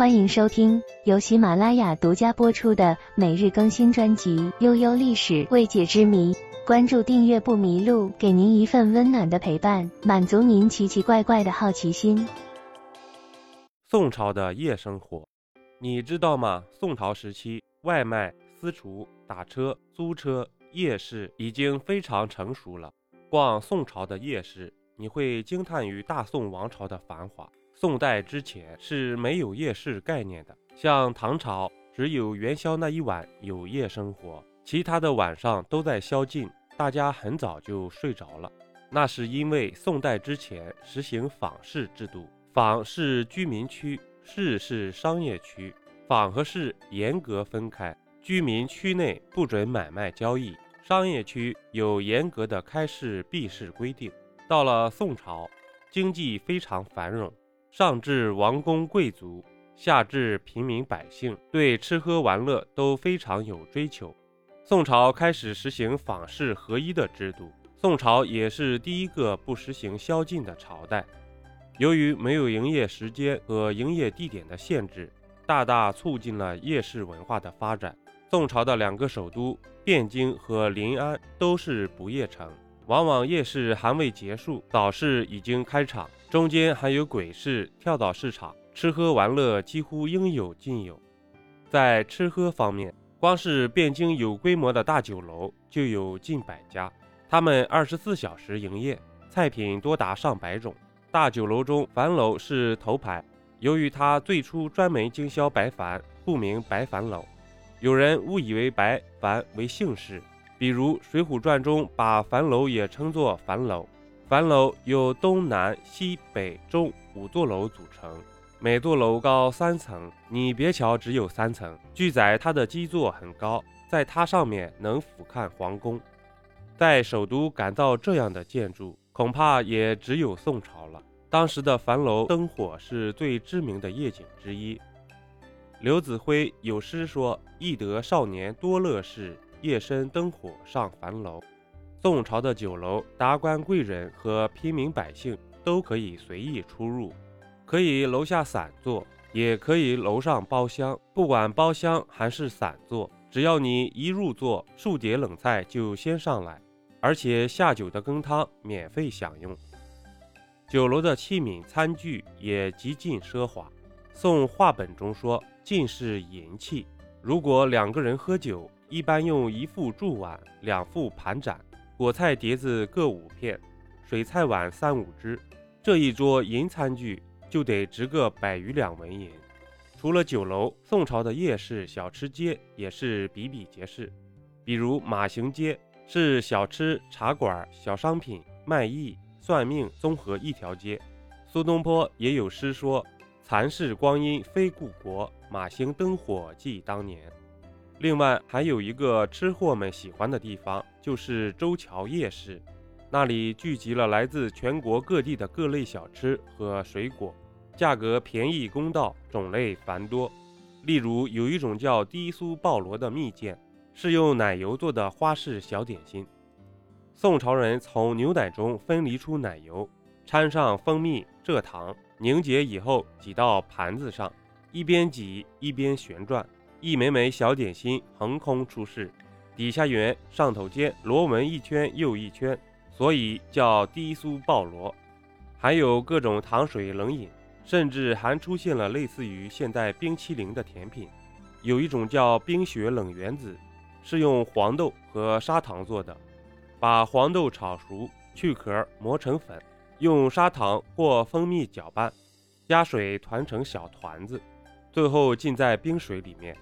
欢迎收听由喜马拉雅独家播出的每日更新专辑《悠悠历史未解之谜》。关注订阅不迷路，给您一份温暖的陪伴，满足您奇奇怪怪的好奇心。宋朝的夜生活，你知道吗？宋朝时期，外卖、私厨、打车、租车、夜市已经非常成熟了。逛宋朝的夜市，你会惊叹于大宋王朝的繁华。宋代之前是没有夜市概念的，像唐朝只有元宵那一晚有夜生活，其他的晚上都在宵禁，大家很早就睡着了。那是因为宋代之前实行坊市制度，坊是居民区，市是商业区，坊和市严格分开，居民区内不准买卖交易，商业区有严格的开市闭市规定。到了宋朝，经济非常繁荣。上至王公贵族，下至平民百姓，对吃喝玩乐都非常有追求。宋朝开始实行坊市合一的制度，宋朝也是第一个不实行宵禁的朝代。由于没有营业时间和营业地点的限制，大大促进了夜市文化的发展。宋朝的两个首都汴京和临安都是不夜城。往往夜市还未结束，早市已经开场，中间还有鬼市、跳蚤市场，吃喝玩乐几乎应有尽有。在吃喝方面，光是汴京有规模的大酒楼就有近百家，他们二十四小时营业，菜品多达上百种。大酒楼中，樊楼是头牌，由于它最初专门经销白矾，故名白矾楼。有人误以为白矾为姓氏。比如《水浒传》中把樊楼也称作樊楼，樊楼由东南西北中五座楼组成，每座楼高三层。你别瞧只有三层，据载它的基座很高，在它上面能俯瞰皇宫。在首都改造这样的建筑，恐怕也只有宋朝了。当时的樊楼灯火是最知名的夜景之一。刘子辉有诗说：“忆得少年多乐事。”夜深灯火上樊楼，宋朝的酒楼，达官贵人和平民百姓都可以随意出入，可以楼下散坐，也可以楼上包厢。不管包厢还是散坐，只要你一入座，数碟冷菜就先上来，而且下酒的羹汤免费享用。酒楼的器皿餐具也极尽奢华。宋话本中说，尽是银器。如果两个人喝酒，一般用一副柱碗，两副盘盏，果菜碟子各五片，水菜碗三五只。这一桌银餐具就得值个百余两文银。除了酒楼，宋朝的夜市、小吃街也是比比皆是。比如马行街是小吃、茶馆、小商品、卖艺、算命综合一条街。苏东坡也有诗说：“残是光阴非故国，马行灯火记当年。”另外还有一个吃货们喜欢的地方，就是周桥夜市，那里聚集了来自全国各地的各类小吃和水果，价格便宜公道，种类繁多。例如有一种叫低酥鲍螺的蜜饯，是用奶油做的花式小点心。宋朝人从牛奶中分离出奶油，掺上蜂蜜、蔗糖，凝结以后挤到盘子上，一边挤一边旋转。一枚枚小点心横空出世，底下圆，上头尖，螺纹一圈又一圈，所以叫低酥爆螺。还有各种糖水冷饮，甚至还出现了类似于现代冰淇淋的甜品。有一种叫冰雪冷原子，是用黄豆和砂糖做的。把黄豆炒熟，去壳，磨成粉，用砂糖或蜂蜜搅拌，加水团成小团子，最后浸在冰水里面。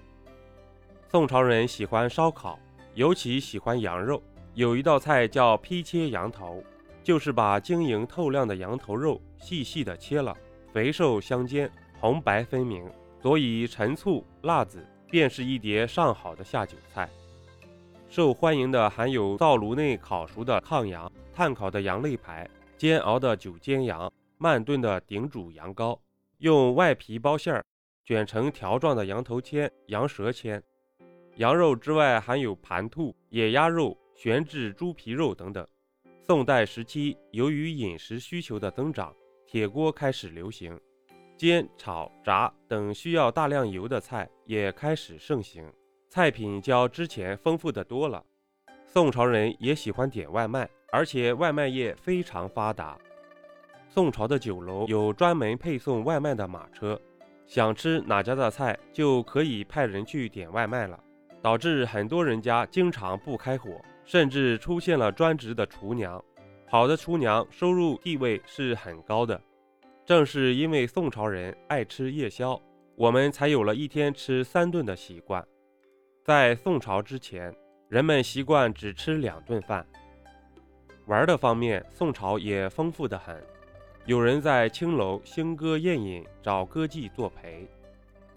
宋朝人喜欢烧烤，尤其喜欢羊肉。有一道菜叫劈切羊头，就是把晶莹透亮的羊头肉细细的切了，肥瘦相间，红白分明，佐以陈醋、辣子，便是一碟上好的下酒菜。受欢迎的还有灶炉内烤熟的炕羊、炭烤的羊肋排、煎熬的酒煎羊、慢炖的顶煮羊羔，用外皮包馅儿，卷成条状的羊头签、羊舌签。羊肉之外，还有盘兔、野鸭肉、悬制猪皮肉等等。宋代时期，由于饮食需求的增长，铁锅开始流行。煎、炒、炸等需要大量油的菜也开始盛行，菜品较之前丰富的多了。宋朝人也喜欢点外卖，而且外卖业非常发达。宋朝的酒楼有专门配送外卖的马车，想吃哪家的菜就可以派人去点外卖了，导致很多人家经常不开火，甚至出现了专职的厨娘。好的厨娘收入地位是很高的。正是因为宋朝人爱吃夜宵，我们才有了一天吃三顿的习惯。在宋朝之前，人们习惯只吃两顿饭。玩的方面，宋朝也丰富的很。有人在青楼兴歌宴饮，找歌妓作陪。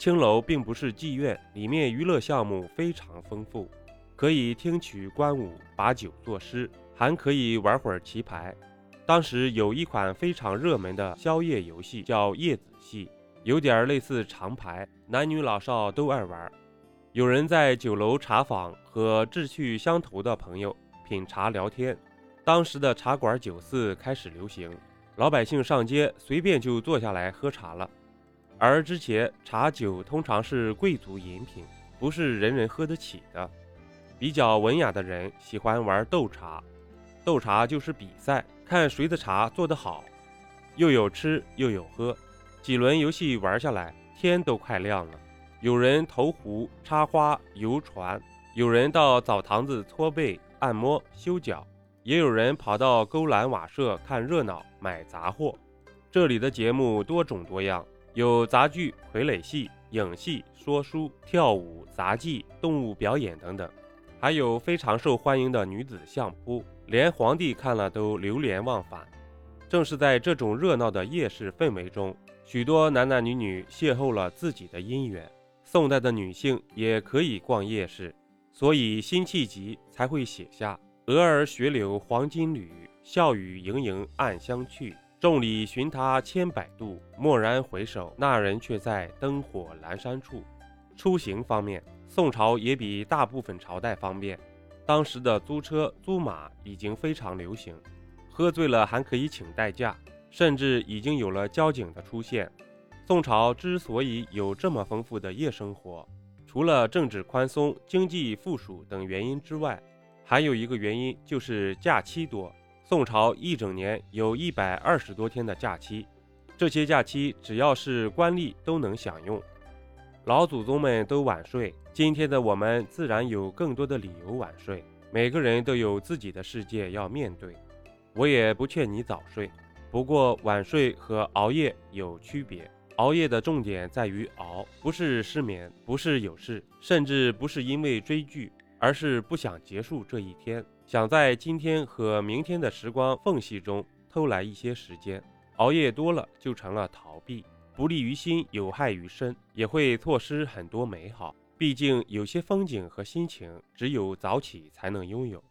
青楼并不是妓院，里面娱乐项目非常丰富，可以听曲观舞，把酒作诗，还可以玩会儿棋牌。当时有一款非常热门的宵夜游戏，叫夜子戏，有点类似长牌，男女老少都爱玩。有人在酒楼茶坊和志趣相投的朋友品茶聊天。当时的茶馆酒肆开始流行。老百姓上街随便就坐下来喝茶了，而之前茶酒通常是贵族饮品，不是人人喝得起的。比较文雅的人喜欢玩斗茶，斗茶就是比赛，看谁的茶做得好，又有吃又有喝。几轮游戏玩下来，天都快亮了。有人投壶、插花、游船，有人到澡堂子搓背、按摩、修脚。也有人跑到勾栏瓦舍看热闹、买杂货。这里的节目多种多样，有杂剧、傀儡戏、影戏、说书、跳舞、杂技、动物表演等等，还有非常受欢迎的女子相扑，连皇帝看了都流连忘返。正是在这种热闹的夜市氛围中，许多男男女女邂逅了自己的姻缘。宋代的女性也可以逛夜市，所以辛弃疾才会写下。蛾儿雪柳黄金缕，笑语盈盈暗香去。众里寻他千百度，蓦然回首，那人却在灯火阑珊处。出行方面，宋朝也比大部分朝代方便。当时的租车、租马已经非常流行，喝醉了还可以请代驾，甚至已经有了交警的出现。宋朝之所以有这么丰富的夜生活，除了政治宽松、经济富庶等原因之外，还有一个原因就是假期多，宋朝一整年有一百二十多天的假期，这些假期只要是官吏都能享用。老祖宗们都晚睡，今天的我们自然有更多的理由晚睡。每个人都有自己的世界要面对，我也不劝你早睡。不过晚睡和熬夜有区别，熬夜的重点在于熬，不是失眠，不是有事，甚至不是因为追剧。而是不想结束这一天，想在今天和明天的时光缝隙中偷来一些时间。熬夜多了就成了逃避，不利于心，有害于身，也会错失很多美好。毕竟有些风景和心情，只有早起才能拥有。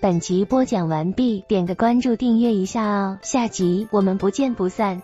本集播讲完毕，点个关注，订阅一下哦，下集我们不见不散。